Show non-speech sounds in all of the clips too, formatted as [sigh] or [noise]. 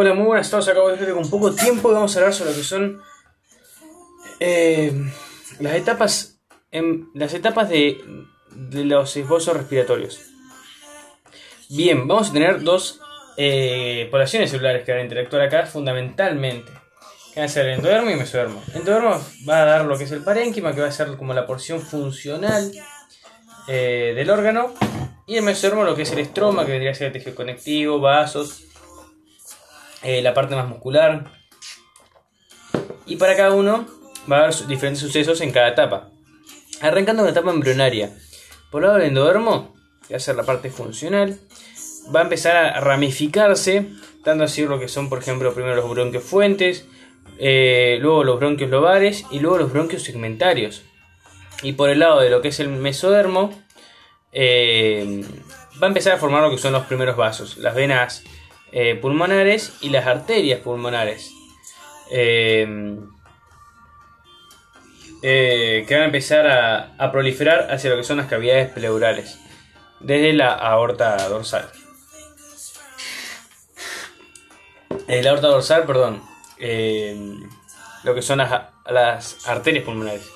Hola, muy buenas, estamos acá con poco tiempo y vamos a hablar sobre lo que son eh, las etapas las etapas de, de, los esbozos respiratorios. Bien, vamos a tener dos eh, poblaciones celulares que van a interactuar acá fundamentalmente. Que van a ser el endodermo y el mesodermo. El endodermo va a dar lo que es el parénquima, que va a ser como la porción funcional eh, del órgano. Y el mesodermo lo que es el estroma, que vendría a ser el tejido conectivo, vasos, eh, la parte más muscular. Y para cada uno va a haber diferentes sucesos en cada etapa. Arrancando con la etapa embrionaria. Por el lado del endodermo, que va a ser la parte funcional, va a empezar a ramificarse, dando así lo que son, por ejemplo, primero los bronquios fuentes, eh, luego los bronquios lobares y luego los bronquios segmentarios. Y por el lado de lo que es el mesodermo, eh, va a empezar a formar lo que son los primeros vasos, las venas eh, pulmonares y las arterias pulmonares. Eh, que van a empezar a, proliferar hacia lo que son las cavidades pleurales, desde la aorta dorsal. la aorta dorsal, perdón, lo que son las, arterias pulmonares.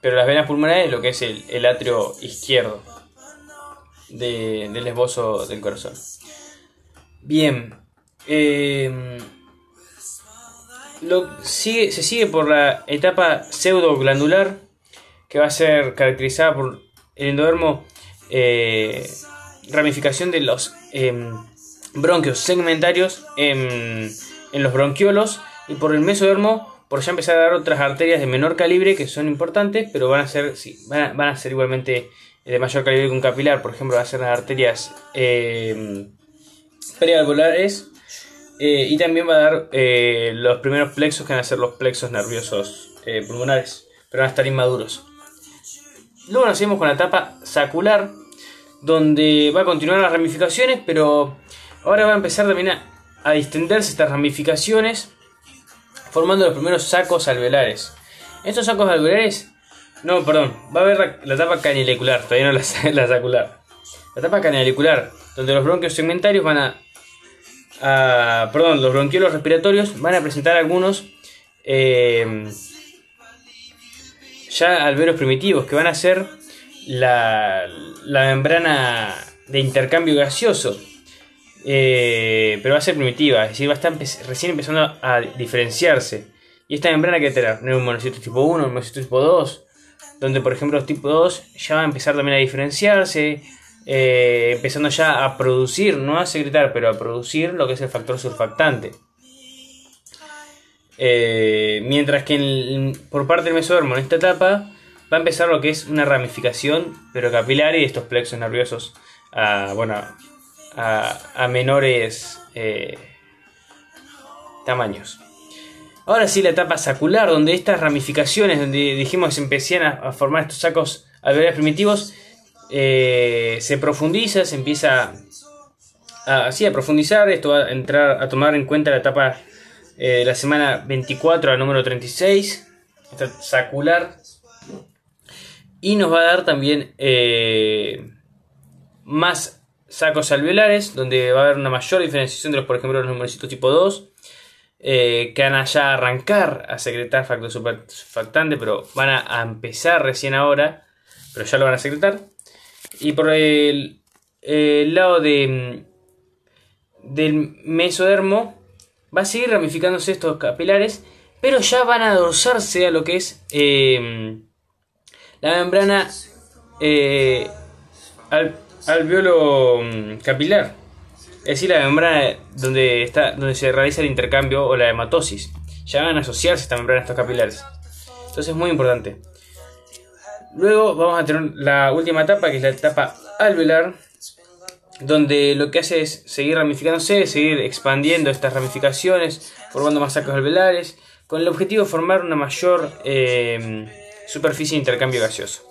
Pero las venas pulmonares lo que es el, atrio izquierdo del esbozo del corazón. Bien. Eh, lo, sigue, se sigue por la etapa pseudoglandular, que va a ser caracterizada por el endodermo, eh, ramificación de los em, bronquios segmentarios en, en los bronquiolos, y por el mesodermo, por ya empezar a dar otras arterias de menor calibre que son importantes, pero van a ser, sí, van, a, ser igualmente de mayor calibre que un capilar. Por ejemplo, van a ser las arterias eh, prealveolares eh, y también va a dar eh, los primeros plexos que van a ser los plexos nerviosos eh, pulmonares, pero van a estar inmaduros. Luego nos seguimos con la etapa sacular, donde va a continuar las ramificaciones, pero ahora va a empezar también a, distenderse estas ramificaciones formando los primeros sacos alveolares. Estos sacos alveolares, no, perdón, va a haber la, etapa canalicular, todavía no la, [laughs] la, sacular. La etapa canalicular, donde los bronquios segmentarios van a, perdón, los bronquiolos respiratorios van a presentar algunos eh, ya alveolos primitivos, que van a ser la, la membrana de intercambio gaseoso eh, pero va a ser primitiva, es decir, va a estar recién empezando a diferenciarse. Y esta membrana que tener un monocitos tipo 1, un monocitos tipo 2, donde por ejemplo los tipo 2 ya va a empezar también a diferenciarse, eh, empezando ya a producir, no a secretar, pero a producir lo que es el factor surfactante. Eh, mientras que por parte del mesodermo en esta etapa va a empezar lo que es una ramificación, pero capilar y estos plexos nerviosos, a, bueno, a, menores eh, tamaños. Ahora sí la etapa sacular, donde estas ramificaciones, donde dijimos empiezan a, formar estos sacos alveolares primitivos, eh, se profundiza, se empieza a, así a profundizar. Esto va a entrar a tomar en cuenta la etapa eh, de la semana 24 al número 36, esta sacular. Y nos va a dar también más sacos alveolares, donde va a haber una mayor diferenciación de los, por ejemplo, los numerocitos tipo 2, eh, que van a ya arrancar a secretar factor surfactante, pero van a, empezar recién ahora, pero ya lo van a secretar. Y por el, lado de, del mesodermo, va a seguir ramificándose estos capilares, pero ya van a adorsarse a lo que es eh, la membrana eh, alveolo mm, capilar, es decir, la membrana donde, está, donde se realiza el intercambio o la hematosis. Ya van a asociarse esta membrana a estos capilares. Entonces es muy importante. Luego vamos a tener la última etapa, que es la etapa alveolar, donde lo que hace es seguir ramificándose, seguir expandiendo estas ramificaciones, formando más sacos alveolares, con el objetivo de formar una mayor eh, superficie de intercambio gaseoso.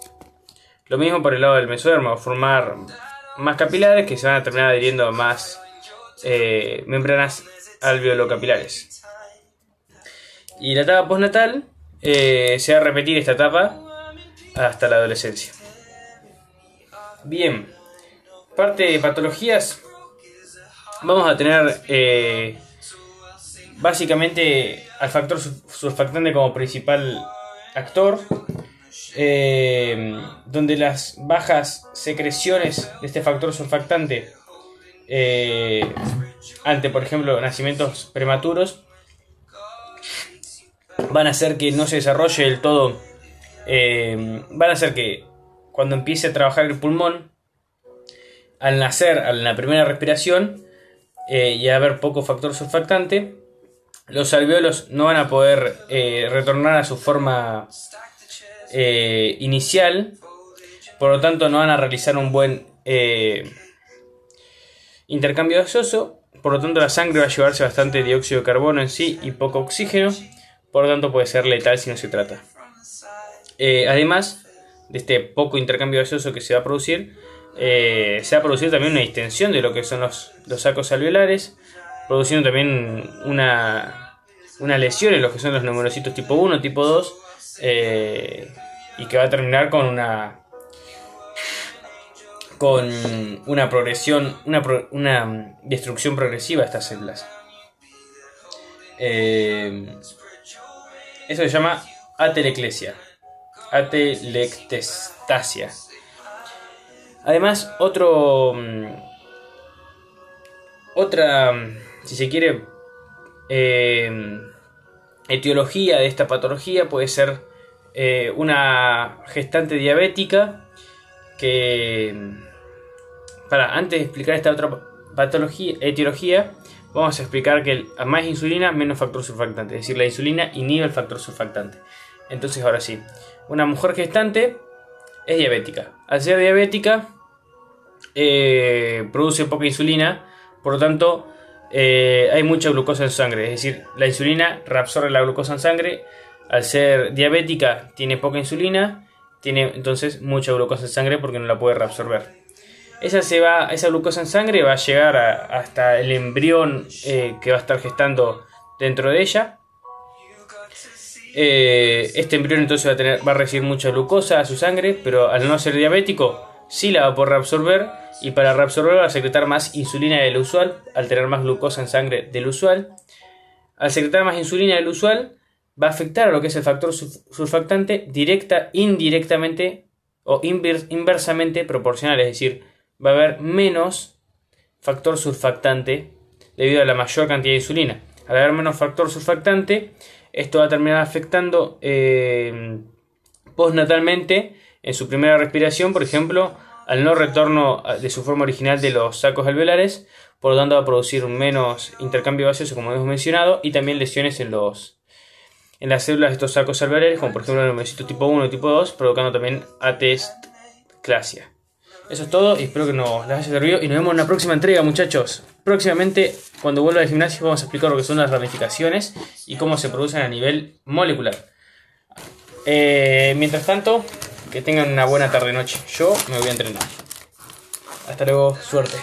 Lo mismo por el lado del mesodermo, formar más capilares que se van a terminar adhiriendo a más eh, membranas alveolocapilares. Y la etapa postnatal eh, se va a repetir esta etapa hasta la adolescencia. Bien, parte de patologías vamos a tener eh, básicamente al factor surfactante como principal actor, eh, donde las bajas secreciones de este factor surfactante eh, ante, por ejemplo, nacimientos prematuros, van a hacer que no se desarrolle del todo, van a hacer que cuando empiece a trabajar el pulmón, al nacer, en la primera respiración, eh, y haber poco factor surfactante, los alveolos no van a poder eh, retornar a su forma eh, inicial, por lo tanto no van a realizar un buen intercambio gaseoso, por lo tanto la sangre va a llevarse bastante dióxido de carbono en sí y poco oxígeno, por lo tanto puede ser letal si no se trata. Además de este poco intercambio gaseoso que se va a producir, eh, se ha producido también una distensión de lo que son los, sacos alveolares, produciendo también una, una, lesión en lo que son los numerocitos tipo 1, tipo 2, eh, y que va a terminar con una con una progresión, una, una destrucción progresiva de estas células. Eh, eso se llama ateleclesia, atelectestasia. Además, otro. Mm, otra, mm, si se quiere, eh, etiología de esta patología puede ser eh, una gestante diabética que. Mm, para, antes de explicar esta otra patología, etiología, vamos a explicar que a más insulina, menos factor surfactante. Es decir, la insulina inhibe el factor surfactante. Entonces, ahora sí, una mujer gestante es diabética. Al ser diabética, eh, produce poca insulina, por lo tanto, eh, hay mucha glucosa en sangre. Es decir, la insulina reabsorbe la glucosa en sangre. Al ser diabética, tiene poca insulina, tiene entonces mucha glucosa en sangre porque no la puede reabsorber. Esa, se va, esa glucosa en sangre va a llegar hasta el embrión eh, que va a estar gestando dentro de ella. Este embrión entonces va a, tener, va a recibir mucha glucosa a su sangre, pero al no ser diabético, sí la va a poder reabsorber y para reabsorber va a secretar más insulina del usual, al tener más glucosa en sangre del usual. Al secretar más insulina del usual, va a afectar a lo que es el factor surfactante directa, indirectamente o inversamente proporcional, es decir, va a haber menos factor surfactante debido a la mayor cantidad de insulina. Al haber menos factor surfactante, esto va a terminar afectando eh, postnatalmente en su primera respiración, por ejemplo, al no retorno de su forma original de los sacos alveolares, por lo tanto va a producir menos intercambio gaseoso como hemos mencionado y también lesiones en los en las células de estos sacos alveolares, como por ejemplo el numerocito tipo 1 y tipo 2, provocando también atestclasia. Eso es todo y espero que nos haya servido y nos vemos en la próxima entrega muchachos. Próximamente cuando vuelva al gimnasio vamos a explicar lo que son las ramificaciones y cómo se producen a nivel molecular. Eh, mientras tanto, que tengan una buena tarde-noche. Yo me voy a entrenar. Hasta luego, suerte.